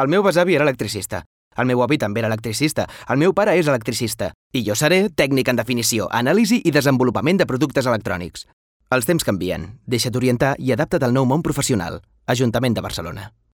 El meu besavi era electricista. El meu avi també era electricista. El meu pare és electricista. I jo seré tècnic en definició, anàlisi i desenvolupament de productes electrònics. Els temps canvien. Deixa't orientar i adapta't al nou món professional. Ajuntament de Barcelona.